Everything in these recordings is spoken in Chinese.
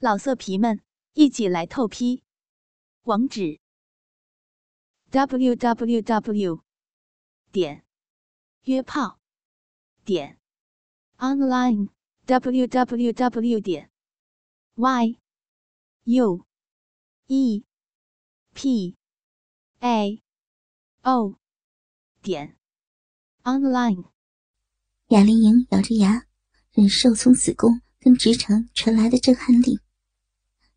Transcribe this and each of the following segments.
老色皮们，一起来透批！网址：w w w 点约炮点 online w w w 点 y u e p a o 点 online。雅丽莹咬着牙，忍受从子宫跟直肠传来的震撼力。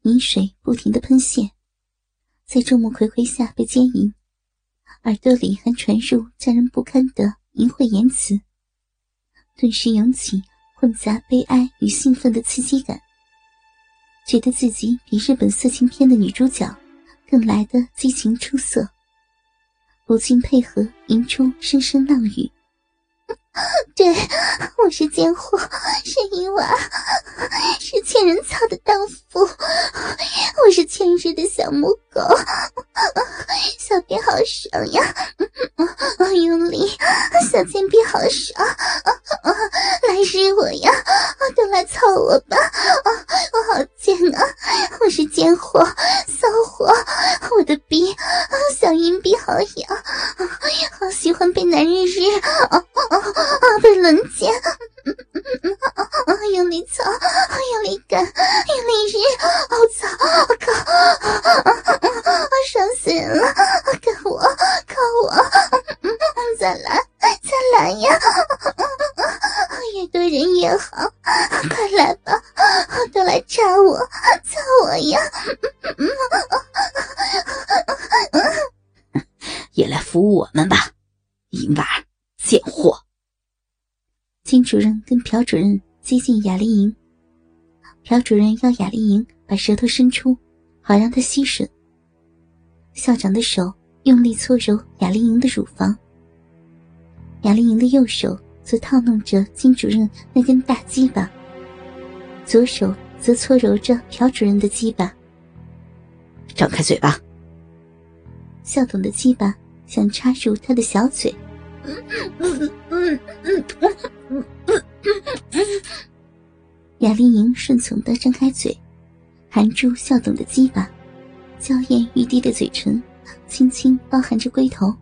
饮水不停的喷泄，在众目睽睽下被奸淫，耳朵里还传入叫人不堪的淫秽言辞，顿时涌起混杂悲哀与兴奋的刺激感，觉得自己比日本色情片的女主角更来的激情出色，不禁配合吟出声声浪语。对，我是贱货，是淫娃，是欠人操的荡妇，我是欠日的小母狗，小便好爽呀！用力，小贱逼好爽，来日我呀，都来操我吧！我好贱啊，我是贱货，骚货，我的逼，小阴逼好痒，好喜欢被男人日。啊！被轮奸，用力操，用力干，用力日，我操！我靠！爽死人了！干我，靠我！再来，再来呀！越多人越好，快来吧，都来插我，操我呀！也来服务我们吧，淫娃，贱货！金主任跟朴主任接近雅丽莹，朴主任要雅丽莹把舌头伸出，好让他吸吮。校长的手用力搓揉雅丽莹的乳房，雅丽莹的右手则套弄着金主任那根大鸡巴，左手则搓揉着朴主任的鸡巴。张开嘴巴，校董的鸡巴想插入他的小嘴。雅丽莹顺从的张开嘴，含住校董的鸡巴，娇艳欲滴的嘴唇，轻轻包含着龟头。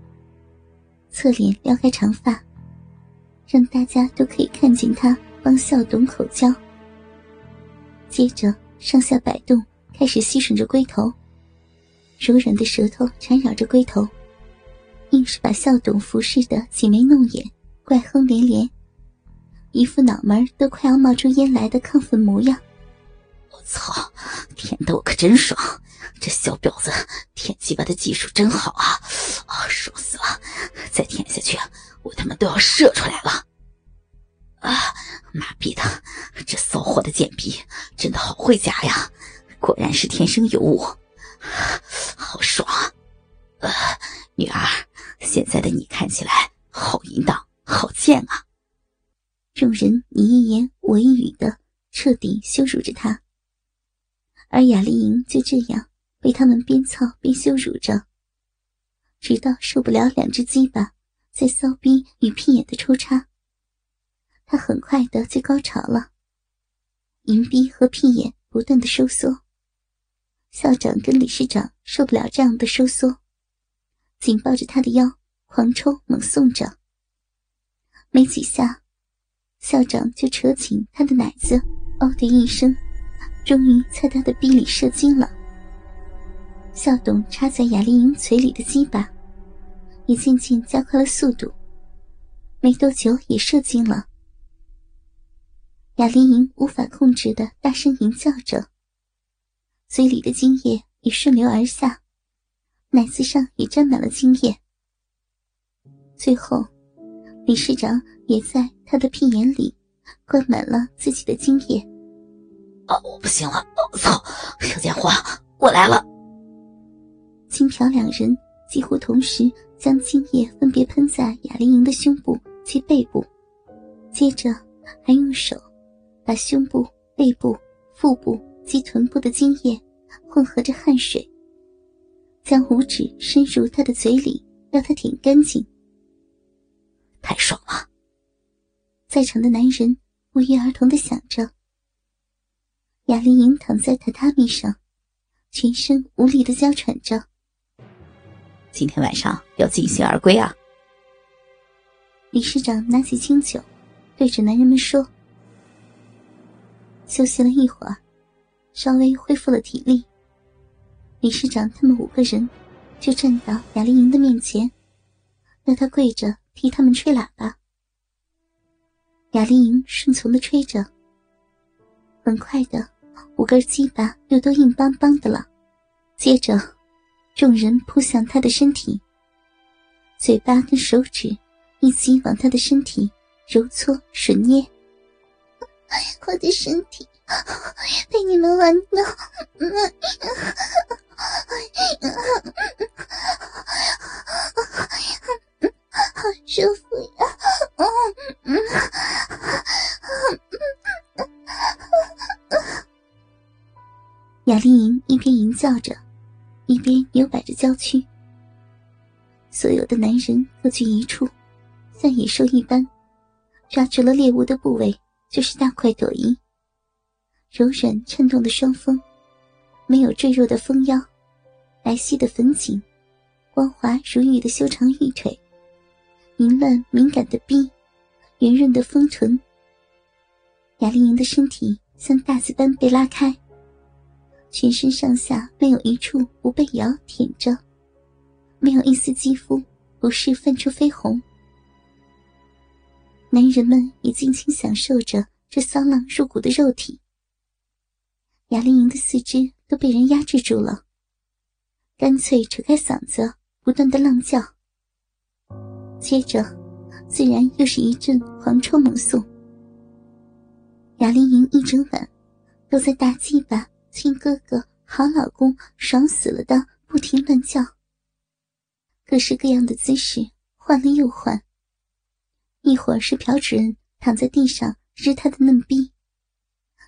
侧脸撩开长发，让大家都可以看见她帮校董口交。接着上下摆动，开始吸吮着龟头，柔软的舌头缠绕着龟头，硬是把校董服侍的挤眉弄眼，怪哼连连。一副脑门都快要冒出烟来的亢奋模样，我操！舔的我可真爽，这小婊子舔鸡巴的技术真好啊！啊，爽死了！再舔下去，我他妈都要射出来了！啊，妈逼的，这骚货的贱逼真的好会夹呀！果然是天生尤物，好爽啊！女儿，现在的你看起来好淫荡，好贱啊！众人你一言我一语的，彻底羞辱着他。而雅丽莹就这样被他们边操边羞辱着，直到受不了两只鸡巴在骚逼与屁眼的抽插，她很快的就高潮了。淫逼和屁眼不断的收缩，校长跟理事长受不了这样的收缩，紧抱着他的腰狂抽猛送着，没几下。校长就扯紧他的奶子，哦的一声，终于在他的臂里射精了。校董插在雅丽莹嘴里的鸡巴，也渐渐加快了速度，没多久也射精了。雅丽莹无法控制的大声吟叫着，嘴里的精液也顺流而下，奶子上也沾满了精液。最后，理事长也在。他的屁眼里灌满了自己的精液。哦，我不行了！我操，小贱货，我来了！金朴两人几乎同时将精液分别喷在雅丽莹的胸部及背部，接着还用手把胸部、背部、腹部及臀部的精液混合着汗水，将五指伸入他的嘴里，让他舔干净。太爽了！在场的男人不约而同的想着。雅丽莹躺在榻榻米上，全身无力的娇喘着。今天晚上要尽兴而归啊！理事长拿起清酒，对着男人们说：“休息了一会儿，稍微恢复了体力。理事长他们五个人就站到雅丽莹的面前，让她跪着替他们吹喇叭。雅丽莹顺从的吹着。很快的，五根鸡巴又都硬邦邦的了。接着，众人扑向他的身体，嘴巴跟手指。”一起往他的身体揉搓吮捏，我的身体被你们玩弄，好舒服呀！嗯嗯嗯嗯雅丽莹一边吟叫着，一边扭摆着娇躯。所有的男人各居一处。像野兽一般，抓住了猎物的部位就是大快朵颐。柔软颤动的双峰，没有赘肉的丰腰，白皙的粉颈，光滑如玉的修长玉腿，淫乱敏感的臂，圆润的丰臀。雅丽莹的身体像大字般被拉开，全身上下没有一处不被咬舔着，没有一丝肌肤不是泛出绯红。男人们也尽情享受着这骚浪入骨的肉体。雅丽莹的四肢都被人压制住了，干脆扯开嗓子，不断的浪叫。接着，自然又是一阵狂抽猛送。雅丽莹一整晚都在大鸡巴亲哥哥、好老公、爽死了的不停乱叫，各式各样的姿势换了又换。一会儿是朴主任躺在地上日他的嫩逼，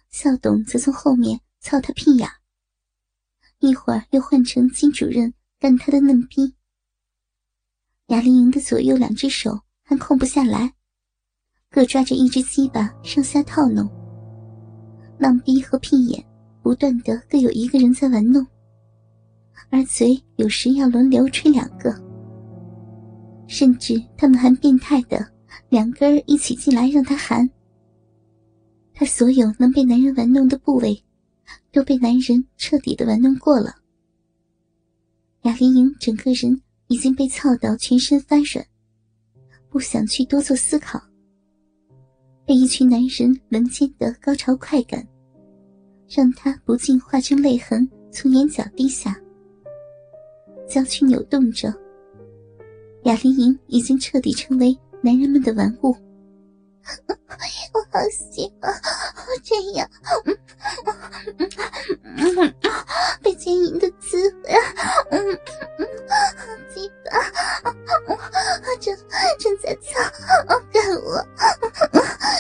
校董则从后面操他屁眼；一会儿又换成金主任干他的嫩逼。雅丽莹的左右两只手还空不下来，各抓着一只鸡巴上下套弄。浪逼和屁眼不断的各有一个人在玩弄，而嘴有时要轮流吹两个，甚至他们还变态的。两根儿一起进来，让他含。他所有能被男人玩弄的部位，都被男人彻底的玩弄过了。雅丽莹整个人已经被操到全身发软，不想去多做思考。被一群男人轮奸的高潮快感，让她不禁化成泪痕从眼角滴下。娇躯扭动着，雅丽莹已经彻底成为。男人们的玩物，我好喜欢这样 被奸淫的滋味，嗯嗯，鸡巴正正在操干我，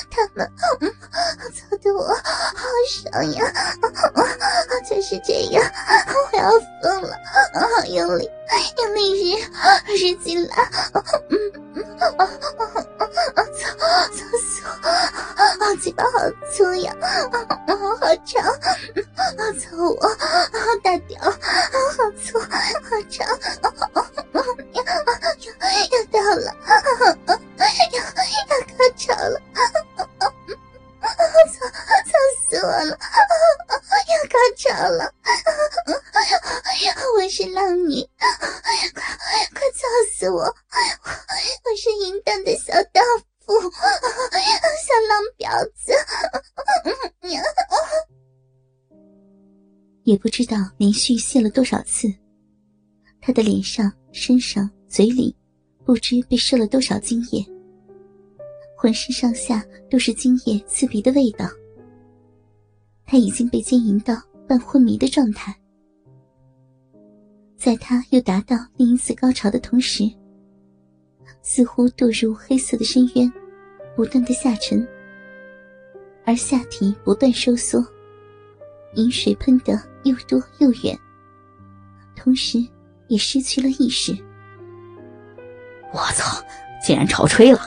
他们操的我好爽呀，就是这样，我要疯了，好用力用力日日进来，嗯。啊啊啊啊！操操死我！啊，嘴巴好粗呀！啊啊，好长！啊，操我！啊，大屌！啊，好粗，好长！啊啊啊！也不知道连续泄了多少次，他的脸上、身上、嘴里，不知被射了多少精液，浑身上下都是精液刺鼻的味道。他已经被奸淫到半昏迷的状态，在他又达到另一次高潮的同时。似乎堕入黑色的深渊，不断的下沉，而下体不断收缩，饮水喷得又多又远，同时也失去了意识。我操！竟然潮吹了！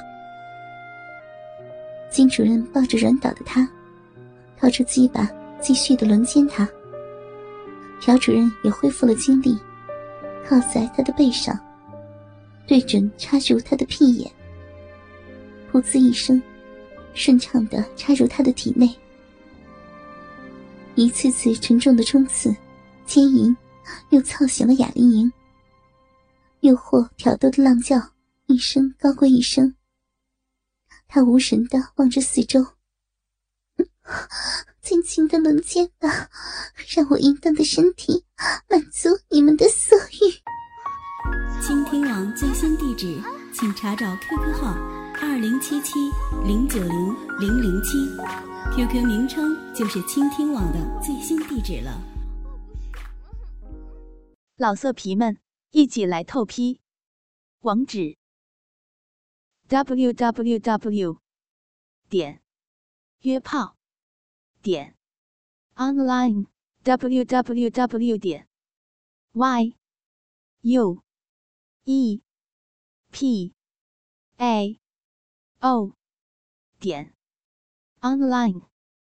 金主任抱着软倒的他，掏出鸡巴，继续的轮奸他。朴主任也恢复了精力，靠在他的背上，对准插入他的屁眼，噗呲一声，顺畅的插入他的体内。一次次沉重的冲刺、牵引，又操醒了雅丽莹。诱惑挑逗的浪叫，一声高过一声。他无神的望着四周，尽情的轮奸吧，让我淫荡的身体满足你们的色欲。倾听网最新地址，请查找 QQ 号二零七七零九零零零七，QQ 名称就是倾听网的最新地址了。老色皮们，一起来透批，网址：w w w 点约炮点 online w w w 点 y u e p a o 点 online。